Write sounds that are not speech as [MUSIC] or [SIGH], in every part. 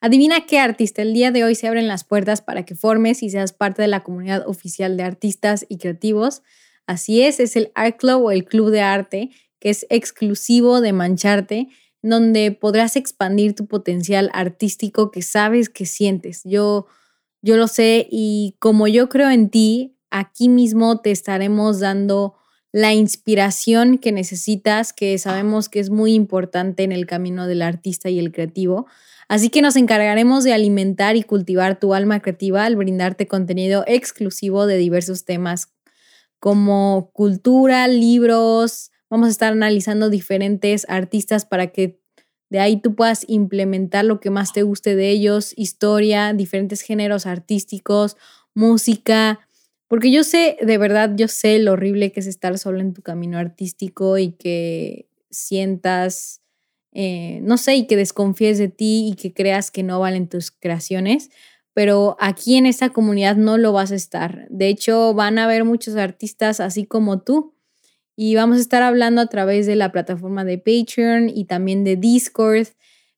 Adivina qué artista. El día de hoy se abren las puertas para que formes y seas parte de la comunidad oficial de artistas y creativos. Así es, es el Art Club o el Club de Arte, que es exclusivo de Mancharte, donde podrás expandir tu potencial artístico que sabes que sientes. Yo, yo lo sé y como yo creo en ti, aquí mismo te estaremos dando la inspiración que necesitas, que sabemos que es muy importante en el camino del artista y el creativo. Así que nos encargaremos de alimentar y cultivar tu alma creativa al brindarte contenido exclusivo de diversos temas como cultura, libros. Vamos a estar analizando diferentes artistas para que de ahí tú puedas implementar lo que más te guste de ellos, historia, diferentes géneros artísticos, música. Porque yo sé, de verdad, yo sé lo horrible que es estar solo en tu camino artístico y que sientas eh, no sé, y que desconfíes de ti y que creas que no valen tus creaciones, pero aquí en esta comunidad no lo vas a estar. De hecho, van a haber muchos artistas así como tú y vamos a estar hablando a través de la plataforma de Patreon y también de Discord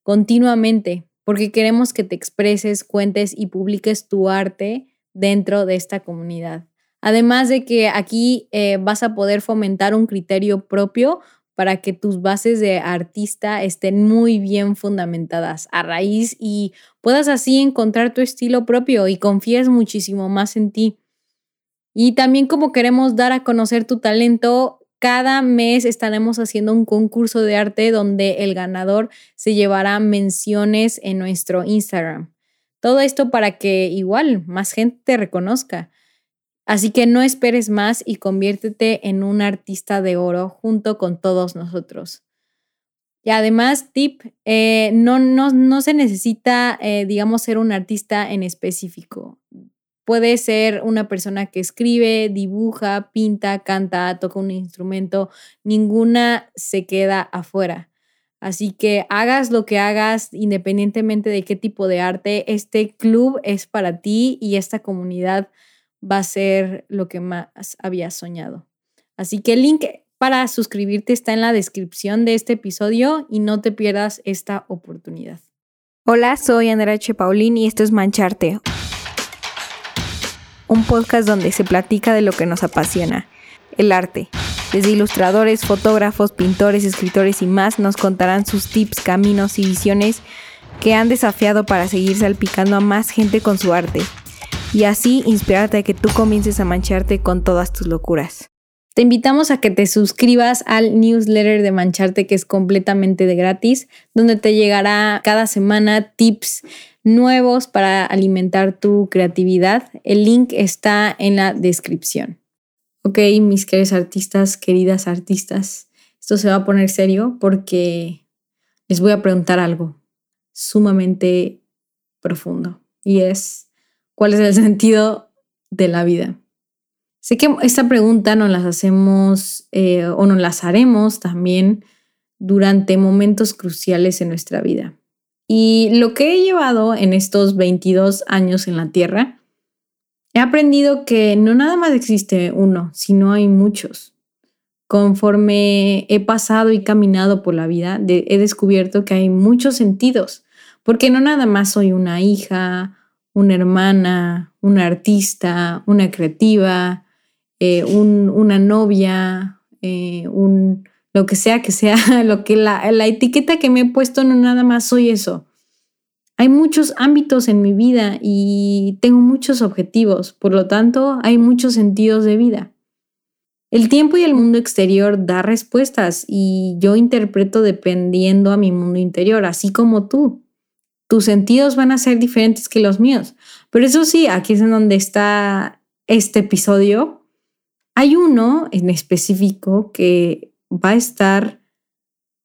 continuamente, porque queremos que te expreses, cuentes y publiques tu arte dentro de esta comunidad. Además de que aquí eh, vas a poder fomentar un criterio propio para que tus bases de artista estén muy bien fundamentadas a raíz y puedas así encontrar tu estilo propio y confíes muchísimo más en ti. Y también como queremos dar a conocer tu talento, cada mes estaremos haciendo un concurso de arte donde el ganador se llevará menciones en nuestro Instagram. Todo esto para que igual más gente te reconozca. Así que no esperes más y conviértete en un artista de oro junto con todos nosotros. Y además, tip, eh, no, no, se necesita, eh, digamos, ser un artista en específico. Puede ser una persona que escribe, dibuja, pinta, canta, toca un instrumento. Ninguna se queda afuera. Así que hagas lo que hagas, independientemente de qué tipo de arte, este club es para ti y esta comunidad va a ser lo que más había soñado. Así que el link para suscribirte está en la descripción de este episodio y no te pierdas esta oportunidad. Hola, soy Andrea H. Paulín y esto es Mancharte, un podcast donde se platica de lo que nos apasiona, el arte. Desde ilustradores, fotógrafos, pintores, escritores y más nos contarán sus tips, caminos y visiones que han desafiado para seguir salpicando a más gente con su arte y así inspirarte a que tú comiences a mancharte con todas tus locuras. Te invitamos a que te suscribas al newsletter de Mancharte que es completamente de gratis, donde te llegará cada semana tips nuevos para alimentar tu creatividad. El link está en la descripción. Ok, mis queridos artistas, queridas artistas, esto se va a poner serio porque les voy a preguntar algo sumamente profundo y es, ¿Cuál es el [LAUGHS] sentido de la vida? Sé que esta pregunta nos las hacemos eh, o nos las haremos también durante momentos cruciales en nuestra vida. Y lo que he llevado en estos 22 años en la Tierra, he aprendido que no nada más existe uno, sino hay muchos. Conforme he pasado y caminado por la vida, he descubierto que hay muchos sentidos, porque no nada más soy una hija, una hermana, una artista, una creativa, eh, una novia, eh, lo que sea que sea, [LAUGHS] lo que la, la etiqueta que me he puesto no nada más soy eso. Hay muchos ámbitos en mi vida y tengo muchos objetivos, por lo tanto hay muchos sentidos de vida. El tiempo y el mundo exterior da respuestas y yo interpreto dependiendo a mi mundo interior, así como tú tus sentidos van a ser diferentes que los míos. Pero eso sí, aquí es en donde está este episodio. Hay uno en específico que va a estar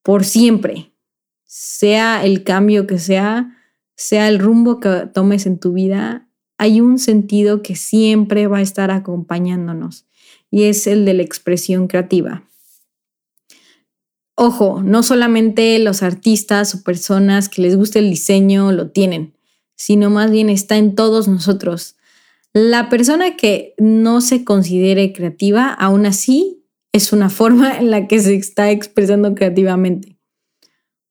por siempre, sea el cambio que sea, sea el rumbo que tomes en tu vida, hay un sentido que siempre va a estar acompañándonos y es el de la expresión creativa. Ojo, no solamente los artistas o personas que les guste el diseño lo tienen, sino más bien está en todos nosotros. La persona que no se considere creativa, aún así, es una forma en la que se está expresando creativamente.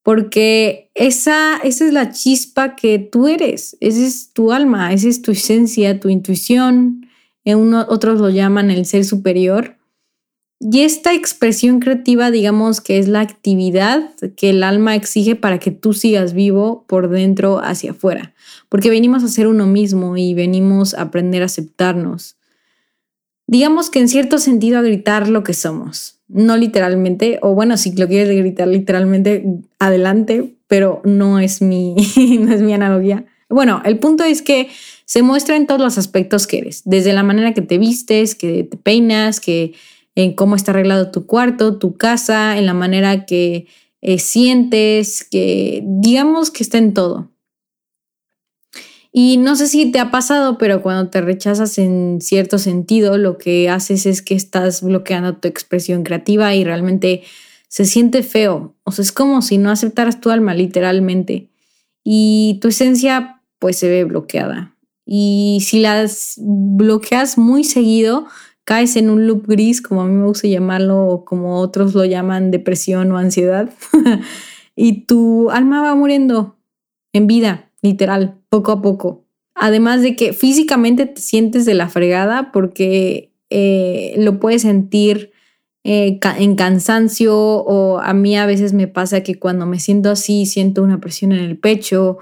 Porque esa, esa es la chispa que tú eres, esa es tu alma, esa es tu esencia, tu intuición, en uno, otros lo llaman el ser superior. Y esta expresión creativa, digamos que es la actividad que el alma exige para que tú sigas vivo por dentro hacia afuera, porque venimos a ser uno mismo y venimos a aprender a aceptarnos. Digamos que en cierto sentido a gritar lo que somos, no literalmente, o bueno, si lo quieres gritar literalmente, adelante, pero no es mi, [LAUGHS] no es mi analogía. Bueno, el punto es que se muestra en todos los aspectos que eres, desde la manera que te vistes, que te peinas, que en cómo está arreglado tu cuarto, tu casa, en la manera que eh, sientes, que digamos que está en todo. Y no sé si te ha pasado, pero cuando te rechazas en cierto sentido, lo que haces es que estás bloqueando tu expresión creativa y realmente se siente feo. O sea, es como si no aceptaras tu alma literalmente. Y tu esencia pues se ve bloqueada. Y si las bloqueas muy seguido, caes en un loop gris, como a mí me gusta llamarlo, o como otros lo llaman depresión o ansiedad, [LAUGHS] y tu alma va muriendo en vida, literal, poco a poco. Además de que físicamente te sientes de la fregada porque eh, lo puedes sentir eh, en cansancio o a mí a veces me pasa que cuando me siento así siento una presión en el pecho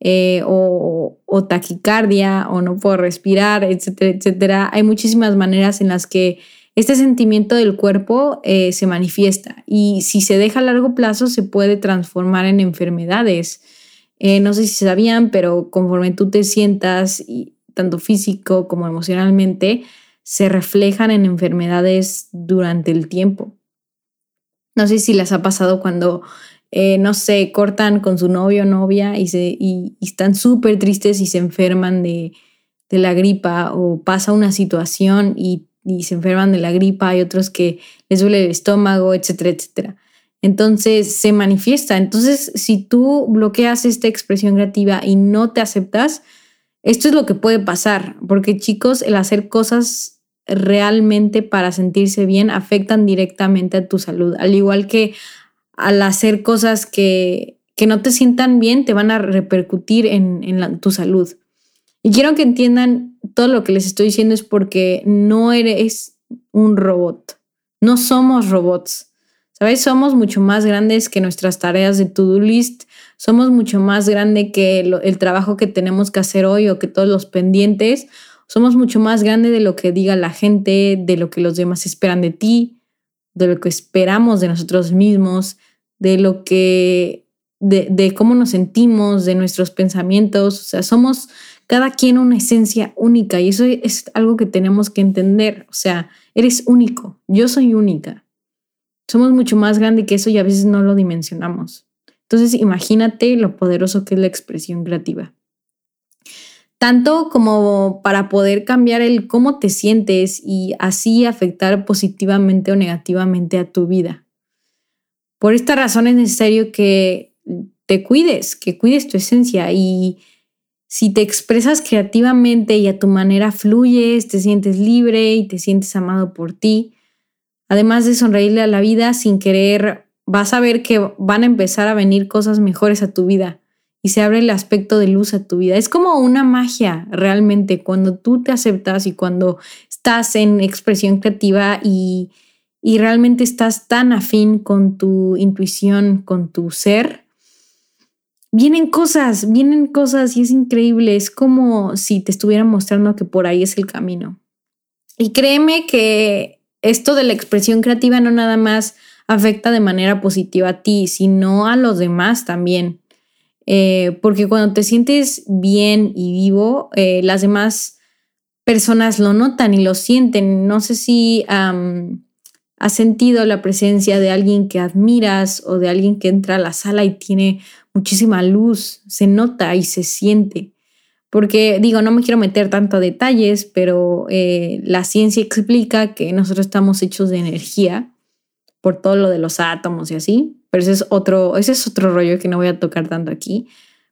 eh, o, taquicardia o no puedo respirar, etcétera, etcétera. Hay muchísimas maneras en las que este sentimiento del cuerpo se manifiesta y si se deja a largo plazo se puede transformar en enfermedades. Eh, no sé si sabían, pero conforme tú te sientas, tanto físico como emocionalmente, se reflejan en enfermedades durante el tiempo. No sé si les ha pasado cuando eh, no sé, cortan con su novio o novia y, se, y, están súper tristes y se enferman de, la gripa o pasa una situación y, y, se enferman de la gripa, hay otros que les duele el estómago, etcétera, etcétera. Entonces se manifiesta. Entonces, si tú bloqueas esta expresión creativa y no te aceptas, esto es lo que puede pasar, porque chicos, el hacer cosas realmente para sentirse bien afectan directamente a tu salud, al igual que al hacer cosas que, no te sientan bien, te van a repercutir en, tu salud. Y quiero que entiendan todo lo que les estoy diciendo es porque no eres un robot. No somos robots. ¿Sabes? Somos mucho más grandes que nuestras tareas de to-do list. Somos mucho más grande que el trabajo que tenemos que hacer hoy o que todos los pendientes. Somos mucho más grande de lo que diga la gente, de lo que los demás esperan de ti, de lo que esperamos de nosotros mismos, de lo que, de, cómo nos sentimos, de nuestros pensamientos. O sea, somos cada quien una esencia única y eso es algo que tenemos que entender. O sea, eres único, yo soy única. Somos mucho más grande que eso y a veces no lo dimensionamos. Entonces, imagínate lo poderoso que es la expresión creativa. Tanto como para poder cambiar el cómo te sientes y así afectar positivamente o negativamente a tu vida. Por esta razón es necesario que te cuides, que cuides tu esencia y si te expresas creativamente y a tu manera fluyes, te sientes libre y te sientes amado por ti, además de sonreírle a la vida sin querer, vas a ver que van a empezar a venir cosas mejores a tu vida y se abre el aspecto de luz a tu vida. Es como una magia realmente cuando tú te aceptas y cuando estás en expresión creativa y y realmente estás tan afín con tu intuición, con tu ser, vienen cosas, vienen cosas y es increíble, es como si te estuviera mostrando que por ahí es el camino. Y créeme que esto de la expresión creativa no nada más afecta de manera positiva a ti, sino a los demás también. Eh, porque cuando te sientes bien y vivo, eh, las demás personas lo notan y lo sienten. No sé si ¿Has sentido la presencia de alguien que admiras o de alguien que entra a la sala y tiene muchísima luz? Se nota y se siente. Porque digo, no me quiero meter tanto a detalles, pero eh, la ciencia explica que nosotros estamos hechos de energía por todo lo de los átomos y así. Pero ese es otro, ese es otro rollo que no voy a tocar tanto aquí.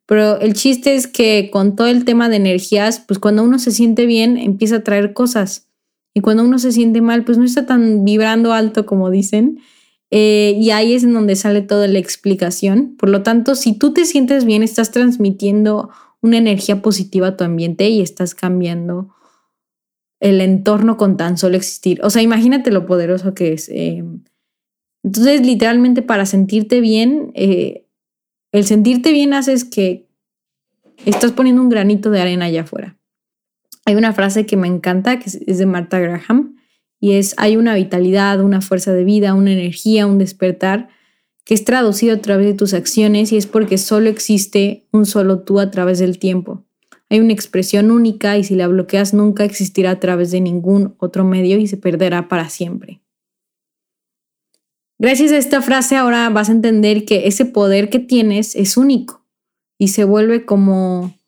Pero el chiste es que con todo el tema de energías, pues cuando uno se siente bien, empieza a traer cosas. Y cuando uno se siente mal, pues no está tan vibrando alto como dicen Eh, y ahí es en donde sale toda la explicación. Por lo tanto, si tú te sientes bien, estás transmitiendo una energía positiva a tu ambiente y estás cambiando el entorno con tan solo existir. O sea, imagínate lo poderoso que es. Eh. entonces, literalmente para sentirte bien, eh, el sentirte bien haces que estás poniendo un granito de arena allá afuera. Hay una frase que me encanta, que es de Marta Graham, y es, hay una vitalidad, una fuerza de vida, una energía, un despertar, que es traducido a través de tus acciones y es porque solo existe un solo tú a través del tiempo. Hay una expresión única y si la bloqueas nunca existirá a través de ningún otro medio y se perderá para siempre. Gracias a esta frase ahora vas a entender que ese poder que tienes es único y se vuelve como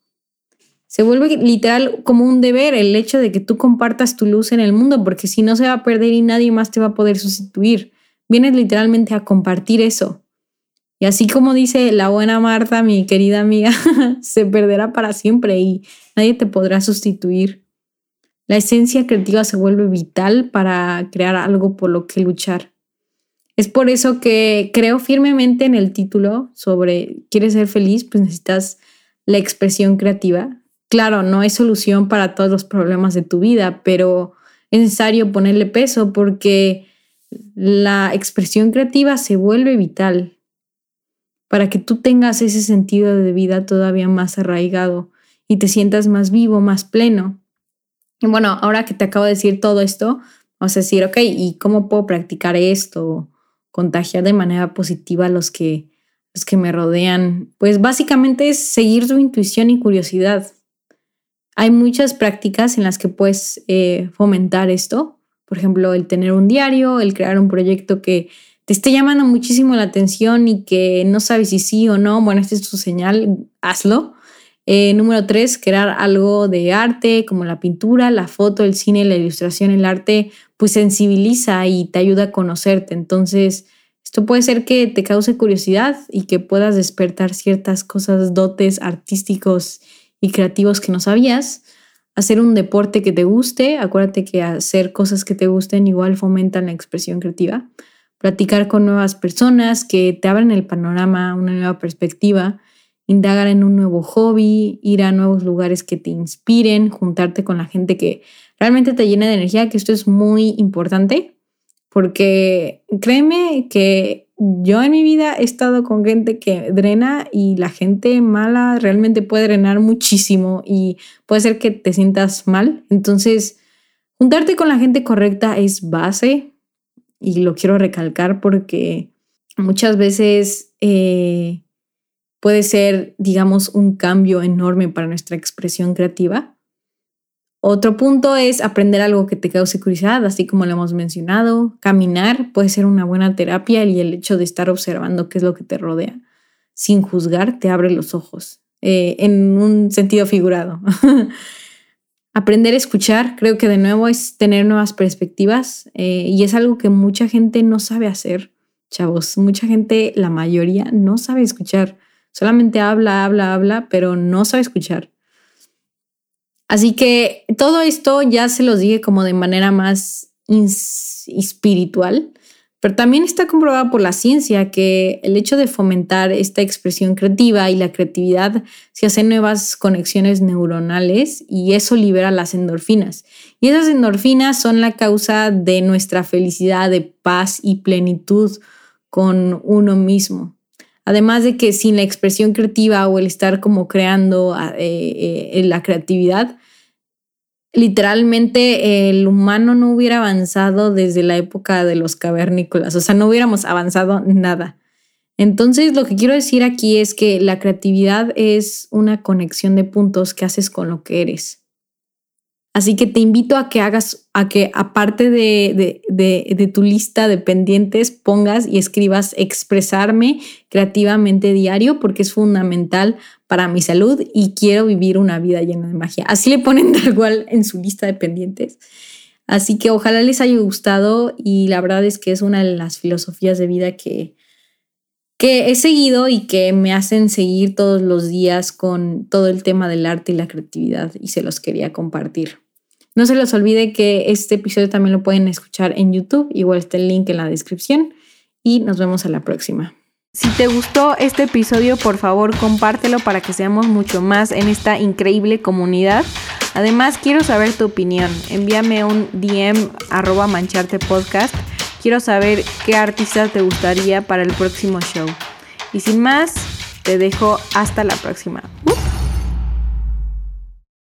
se vuelve literal como un deber el hecho de que tú compartas tu luz en el mundo, porque si no se va a perder y nadie más te va a poder sustituir. Vienes literalmente a compartir eso. Y así como dice la buena Marta, mi querida amiga, [LAUGHS] se perderá para siempre y nadie te podrá sustituir. La esencia creativa se vuelve vital para crear algo por lo que luchar. Es por eso que creo firmemente en el título sobre ¿quieres ser feliz? Pues necesitas la expresión creativa. Claro, no hay solución para todos los problemas de tu vida, pero es necesario ponerle peso porque la expresión creativa se vuelve vital para que tú tengas ese sentido de vida todavía más arraigado y te sientas más vivo, más pleno. Y bueno, ahora que te acabo de decir todo esto, vas a decir, ok, ¿y cómo puedo practicar esto? Contagiar de manera positiva a los que, los que me rodean. Pues básicamente es seguir tu intuición y curiosidad. Hay muchas prácticas en las que puedes eh, fomentar esto. Por ejemplo, el tener un diario, el crear un proyecto que te esté llamando muchísimo la atención y que no sabes si sí o no, bueno, esta es tu señal, hazlo. Eh, número tres, crear algo de arte como la pintura, la foto, el cine, la ilustración, el arte, pues sensibiliza y te ayuda a conocerte. Entonces, esto puede ser que te cause curiosidad y que puedas despertar ciertas cosas, dotes artísticos y creativos que no sabías. Hacer un deporte que te guste, acuérdate que hacer cosas que te gusten igual fomentan la expresión creativa. Platicar con nuevas personas que te abren el panorama, una nueva perspectiva, indagar en un nuevo hobby, ir a nuevos lugares que te inspiren, juntarte con la gente que realmente te llena de energía, que esto es muy importante, porque créeme que yo en mi vida he estado con gente que drena y la gente mala realmente puede drenar muchísimo y puede ser que te sientas mal. Entonces, juntarte con la gente correcta es base y lo quiero recalcar porque muchas veces eh, puede ser, digamos, un cambio enorme para nuestra expresión creativa. Otro punto es aprender algo que te cause curiosidad, así como lo hemos mencionado. Caminar puede ser una buena terapia y el hecho de estar observando qué es lo que te rodea sin juzgar te abre los ojos, eh, en un sentido figurado. [LAUGHS] Aprender a escuchar, creo que de nuevo es tener nuevas perspectivas eh, y es algo que mucha gente no sabe hacer, chavos. Mucha gente, la mayoría, no sabe escuchar. Solamente habla, habla, habla, pero no sabe escuchar. Así que todo esto ya se los dije como de manera más espiritual, pero también está comprobado por la ciencia que el hecho de fomentar esta expresión creativa y la creatividad se hacen nuevas conexiones neuronales y eso libera las endorfinas. Y esas endorfinas son la causa de nuestra felicidad, de paz y plenitud con uno mismo. Además de que sin la expresión creativa o el estar como creando eh, eh, la creatividad, literalmente el humano no hubiera avanzado desde la época de los cavernícolas, o sea, no hubiéramos avanzado nada. Entonces, lo que quiero decir aquí es que la creatividad es una conexión de puntos que haces con lo que eres. Así que te invito a que hagas, a que aparte de, de, tu lista de pendientes, pongas y escribas expresarme creativamente diario porque es fundamental para mi salud y quiero vivir una vida llena de magia. Así le ponen [LAUGHS] tal cual en su lista de pendientes. Así que ojalá les haya gustado y la verdad es que es una de las filosofías de vida que, que he seguido y que me hacen seguir todos los días con todo el tema del arte y la creatividad y se los quería compartir. No se les olvide que este episodio también lo pueden escuchar en YouTube, igual está el link en la descripción. y nos vemos a la próxima. Si te gustó este episodio, por favor compártelo para que seamos mucho más en esta increíble comunidad. Además, quiero saber tu opinión. Envíame un DM arroba mancharte podcast. Quiero saber qué artista te gustaría para el próximo show. Y sin más, te dejo hasta la próxima.